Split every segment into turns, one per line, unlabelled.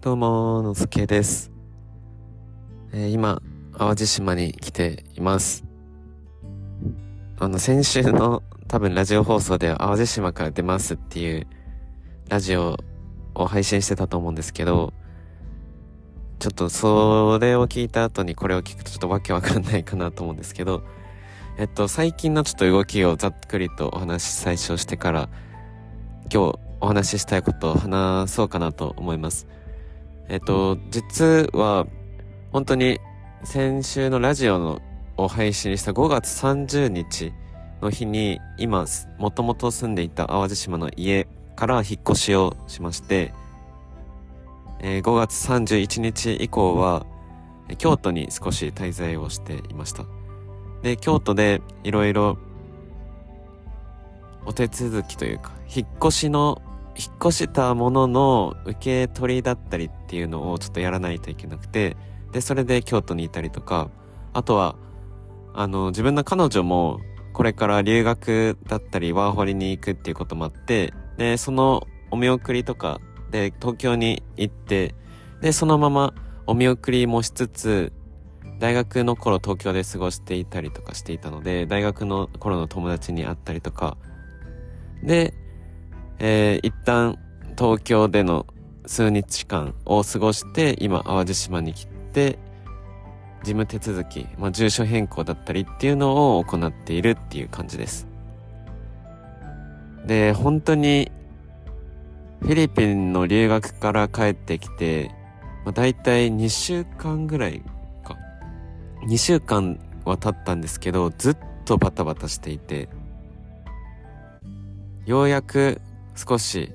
どうも、のすけです。えー、今、淡路島に来ています。あの、先週の多分ラジオ放送で淡路島から出ますっていうラジオを配信してたと思うんですけど、ちょっとそれを聞いた後にこれを聞くとちょっとわけわかんないかなと思うんですけど、えっと、最近のちょっと動きをざっくりとお話し最初してから、今日お話ししたいことを話そうかなと思います。えっと、実は、本当に先週のラジオのを配信した5月30日の日に、今、もともと住んでいた淡路島の家から引っ越しをしまして、えー、5月31日以降は、京都に少し滞在をしていました。で、京都でいろいろお手続きというか、引っ越しの引っ越したものの受け取りだったりっていうのをちょっとやらないといけなくて、で、それで京都にいたりとか、あとは、あの、自分の彼女もこれから留学だったりワーホリに行くっていうこともあって、で、そのお見送りとかで東京に行って、で、そのままお見送りもしつつ、大学の頃東京で過ごしていたりとかしていたので、大学の頃の友達に会ったりとか、で、えー、一旦東京での数日間を過ごして、今、淡路島に来て、事務手続き、まあ、住所変更だったりっていうのを行っているっていう感じです。で、本当に、フィリピンの留学から帰ってきて、まあ、大体2週間ぐらいか。2週間は経ったんですけど、ずっとバタバタしていて、ようやく少し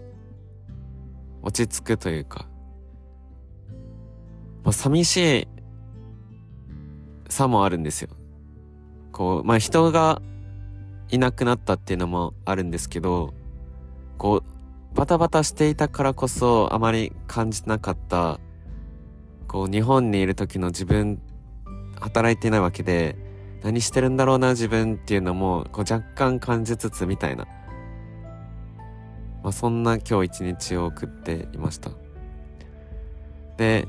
落ち着くというか、まあ、寂しいさもあるんですよ。こう、まあ、人がいなくなったっていうのもあるんですけど、こう、バタバタしていたからこそあまり感じなかった、こう、日本にいる時の自分、働いてないわけで、何してるんだろうな自分っていうのも、こう若干感じつつみたいな。まあ、そんな今日一日を送っていました。で、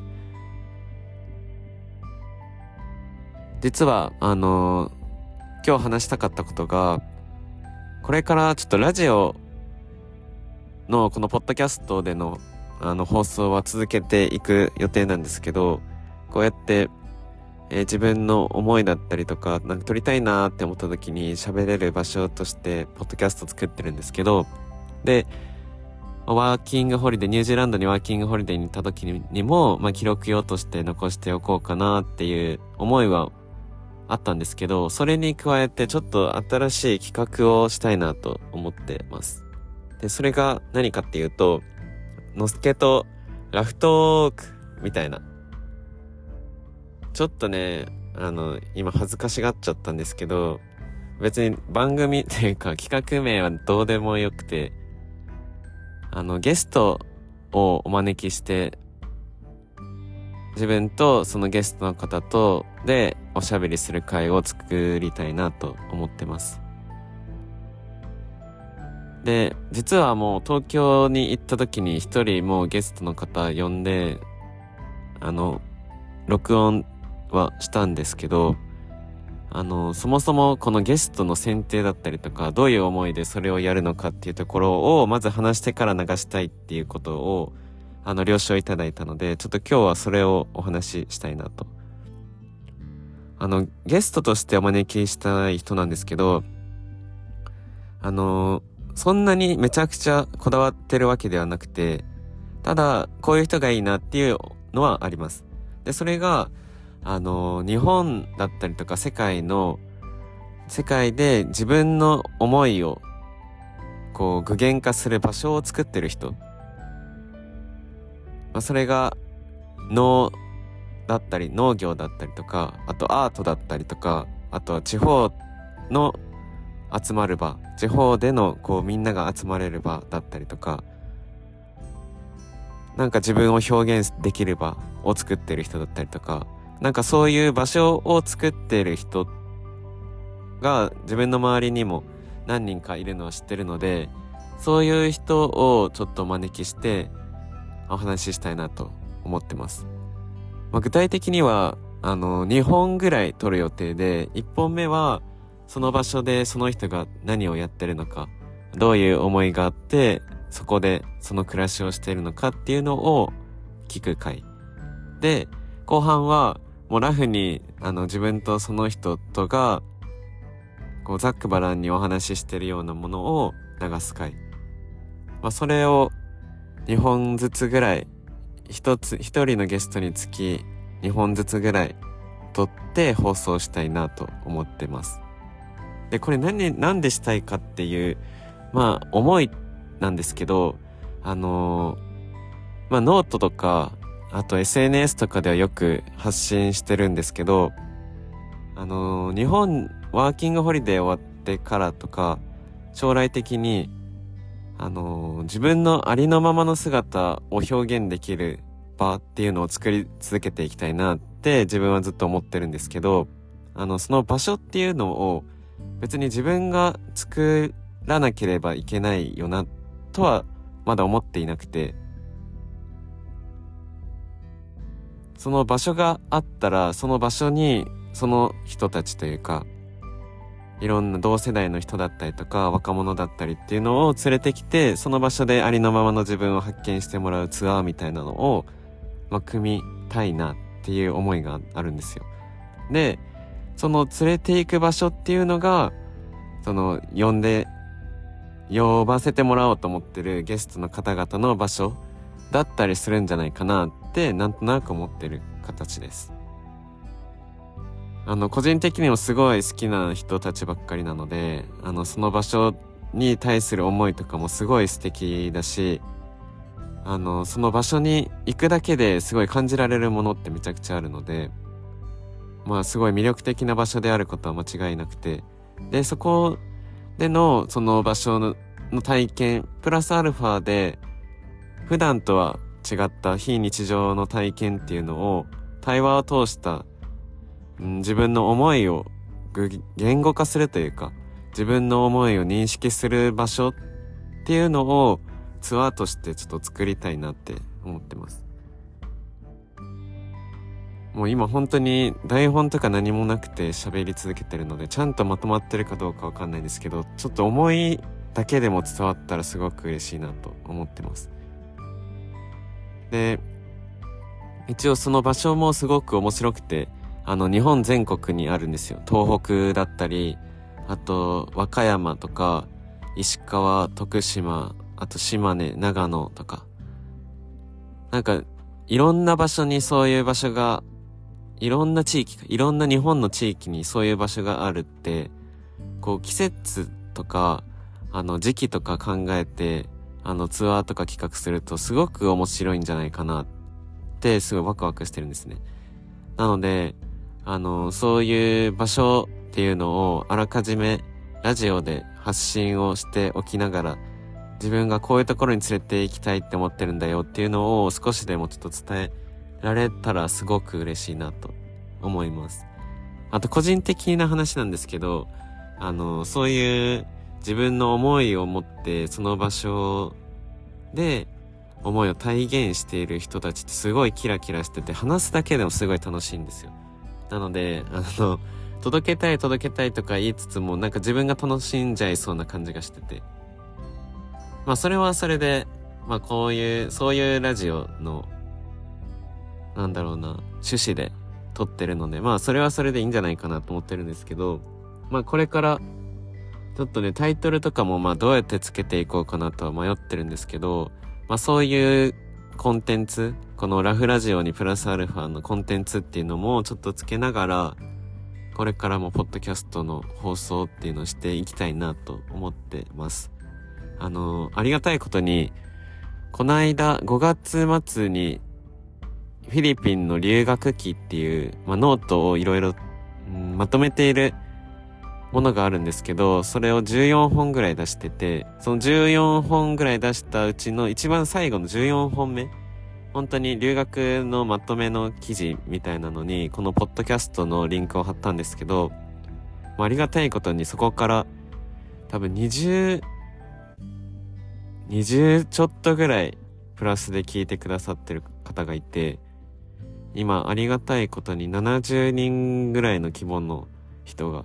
実は、あのー、今日話したかったことが、これからちょっとラジオのこのポッドキャストでのあの放送は続けていく予定なんですけど、こうやって、えー、自分の思いだったりとか、なんか撮りたいなって思った時に喋れる場所として、ポッドキャスト作ってるんですけど、で、ワーキングホリデー、ニュージーランドにワーキングホリデーに行った時にも、まあ、記録用として残しておこうかなっていう思いはあったんですけど、それに加えてちょっと新しい企画をしたいなと思ってます。で、それが何かっていうと、のすけとラフトークみたいな。ちょっとね、あの、今恥ずかしがっちゃったんですけど、別に番組っていうか企画名はどうでもよくて、あの、ゲストをお招きして、自分とそのゲストの方とでおしゃべりする会を作りたいなと思ってます。で、実はもう東京に行った時に一人もうゲストの方呼んで、あの、録音はしたんですけど、あの、そもそもこのゲストの選定だったりとか、どういう思いでそれをやるのかっていうところを、まず話してから流したいっていうことを、あの、了承いただいたので、ちょっと今日はそれをお話ししたいなと。あの、ゲストとしてお招きしたい人なんですけど、あの、そんなにめちゃくちゃこだわってるわけではなくて、ただ、こういう人がいいなっていうのはあります。で、それが、あの、日本だったりとか世界の、世界で自分の思いを、こう、具現化する場所を作ってる人。まあ、それが、農だったり、農業だったりとか、あとアートだったりとか、あとは地方の集まる場、地方での、こう、みんなが集まれる場だったりとか、なんか自分を表現できる場を作ってる人だったりとか、なんかそういう場所を作ってる人が自分の周りにも何人かいるのは知ってるので、そういう人をちょっとお招きしてお話ししたいなと思ってます。まあ、具体的には、あの、2本ぐらい撮る予定で、1本目は、その場所でその人が何をやってるのか、どういう思いがあって、そこでその暮らしをしているのかっていうのを聞く回。で、後半は、もうラフに、あの、自分とその人とが、こう、ざっくばらんにお話ししてるようなものを流す回。まあ、それを2本ずつぐらい、一つ、一人のゲストにつき2本ずつぐらい撮って放送したいなと思ってます。で、これ何、なんでしたいかっていう、まあ、思いなんですけど、あのー、まあ、ノートとか、あと SNS とかではよく発信してるんですけど、あのー、日本、ワーキングホリデー終わってからとか、将来的に、あのー、自分のありのままの姿を表現できる場っていうのを作り続けていきたいなって自分はずっと思ってるんですけど、あの、その場所っていうのを別に自分が作らなければいけないよなとはまだ思っていなくて、その場所があったら、その場所にその人たちというか、いろんな同世代の人だったりとか若者だったりっていうのを連れてきて、その場所でありのままの自分を発見してもらうツアーみたいなのをまあ、組みたいなっていう思いがあるんですよ。で、その連れて行く場所っていうのが、その呼んで、呼ばせてもらおうと思ってるゲストの方々の場所だったりするんじゃないかなってなんとなく思ってる形です。あの、個人的にもすごい好きな人たちばっかりなので、あの、その場所に対する思いとかもすごい素敵だし、あの、その場所に行くだけですごい感じられるものってめちゃくちゃあるので、まあすごい魅力的な場所であることは間違いなくて、で、そこでのその場所の体験、プラスアルファで、普段とは違った非日常の体験っていうのを対話を通した、うん、自分の思いを言語化するというか、自分の思いを認識する場所っていうのをツアーとしてちょっと作りたいなって思ってます。もう今本当に台本とか何もなくて喋り続けてるのでちゃんとまとまってるかどうかわかんないんですけどちょっと思いだけでも伝わったらすごく嬉しいなと思ってます。で、一応その場所もすごく面白くてあの日本全国にあるんですよ。東北だったりあと和歌山とか石川、徳島、あと島根、長野とか。なんか、いろんな場所にそういう場所が、いろんな地域、いろんな日本の地域にそういう場所があるって、こう季節とか、あの時期とか考えて、あのツアーとか企画するとすごく面白いんじゃないかなってすごいワクワクしてるんですね。なので、あの、そういう場所っていうのをあらかじめラジオで発信をしておきながら、自分がこういうところに連れて行きたいって思ってるんだよっていうのを少しでもちょっと伝えられたらすごく嬉しいなと思います。あと個人的な話なんですけど、あの、そういう自分の思いを持ってその場所で思いを体現している人たちってすごいキラキラしてて話すだけでもすごい楽しいんですよ。なので、あの、届けたい届けたいとか言いつつもなんか自分が楽しんじゃいそうな感じがしてて。まあそれはそれで、まあこういう、そういうラジオの、なんだろうな、趣旨で撮ってるので、まあそれはそれでいいんじゃないかなと思ってるんですけど、まあこれから、ちょっとね、タイトルとかもまあどうやってつけていこうかなとは迷ってるんですけど、まあそういうコンテンツ、このラフラジオにプラスアルファのコンテンツっていうのもちょっとつけながら、これからもポッドキャストの放送っていうのをしていきたいなと思ってます。あの、ありがたいことに、この間5月末にフィリピンの留学記っていう、まあ、ノートをいろいろまとめているものがあるんですけど、それを14本ぐらい出してて、その14本ぐらい出したうちの一番最後の14本目、本当に留学のまとめの記事みたいなのに、このポッドキャストのリンクを貼ったんですけど、ありがたいことにそこから多分20、20ちょっとぐらいプラスで聞いてくださってる方がいて、今ありがたいことに70人ぐらいの規模の人が、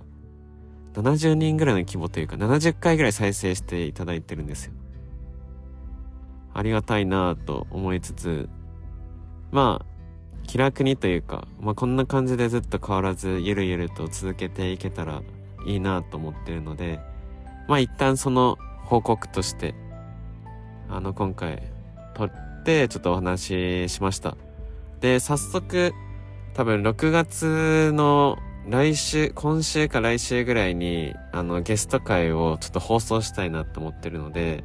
70人ぐらいの規模というか70回ぐらい再生していただいてるんですよ。ありがたいなぁと思いつつ、まあ、気楽にというか、まあこんな感じでずっと変わらずゆるゆると続けていけたらいいなと思ってるので、まあ一旦その報告として、あの今回撮ってちょっとお話ししました。で、早速、多分6月の来週、今週か来週ぐらいに、あの、ゲスト会をちょっと放送したいなと思ってるので、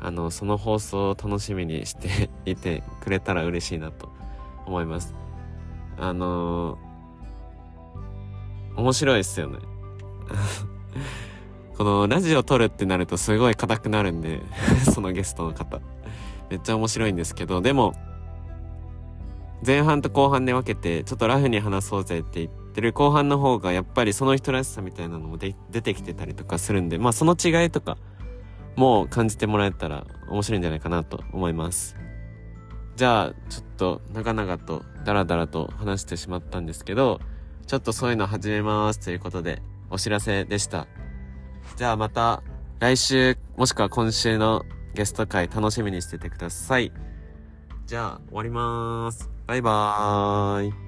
あの、その放送を楽しみにしていてくれたら嬉しいなと思います。あのー、面白いですよね。このラジオ撮るってなるとすごい硬くなるんで そのゲストの方。めっちゃ面白いんですけど、でも、前半と後半で分けて、ちょっとラフに話そうぜって言ってる後半の方が、やっぱりその人らしさみたいなのも出てきてたりとかするんで、まあその違いとかも感じてもらえたら面白いんじゃないかなと思います。じゃあ、ちょっと長々とダラダラと話してしまったんですけど、ちょっとそういうの始めますということで、お知らせでした。じゃあまた来週、もしくは今週のゲスト会楽しみにしててください。じゃあ終わりまーす。バイバーイ。